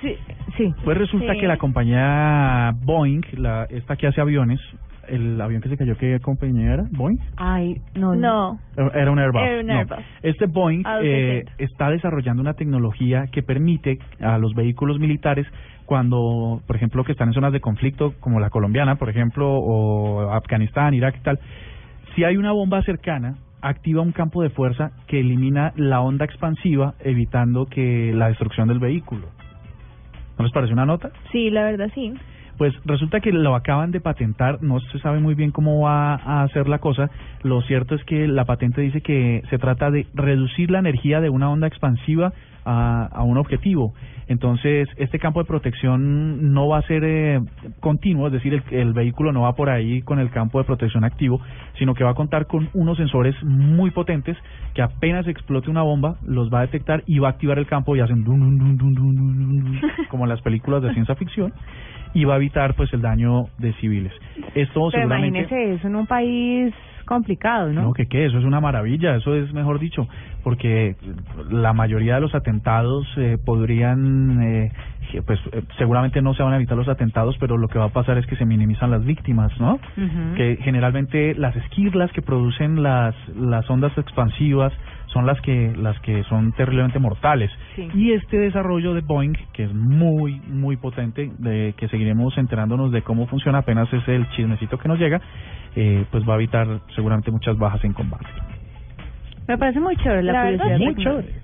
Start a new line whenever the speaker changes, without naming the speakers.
Sí, sí.
Pues resulta
Sí.
que la compañía Boeing, la, esta que hace aviones, el avión que se cayó, ¿qué compañía era? ¿Boeing?
Ay, no,
No.
Era un Airbus.
Era un
no.
Airbus.
Este Boeing
A
eh,
260.
está desarrollando una tecnología que permite a los vehículos militares cuando, por ejemplo, que están en zonas de conflicto como la colombiana, por ejemplo, o Afganistán, Irak y tal, si hay una bomba cercana, activa un campo de fuerza que elimina la onda expansiva, evitando que la destrucción del vehículo. ¿No les parece una nota?
Sí, la verdad sí.
Pues resulta que lo acaban de patentar, no se sabe muy bien cómo va a hacer la cosa. Lo cierto es que la patente dice que se trata de reducir la energía de una onda expansiva a, a un objetivo. Entonces, este campo de protección no va a ser eh, continuo, es decir, el, el vehículo no va por ahí con el campo de protección activo, sino que va a contar con unos sensores muy potentes que apenas explote una bomba, los va a detectar y va a activar el campo y hacen dun, dun, dun, como en las películas de ciencia ficción y va a evitar pues el daño de civiles. Esto
Pero
seguramente
imagínese eso en un país complicado, ¿no?
no, que qué, eso es una maravilla, eso es mejor dicho, porque la mayoría de los atentados eh, podrían, eh, pues eh, seguramente no se van a evitar los atentados, pero lo que va a pasar es que se minimizan las víctimas, ¿no? Que generalmente las esquirlas que producen las, las ondas expansivas son las que las que son terriblemente mortales.
Sí.
Y este desarrollo de Boeing, que es muy, muy potente, de que seguiremos enterándonos de cómo funciona, apenas es el chismecito que nos llega, eh, pues va a evitar seguramente muchas bajas en combate.
Me parece muy chévere la,
La
curiosidad.
Muy chévere.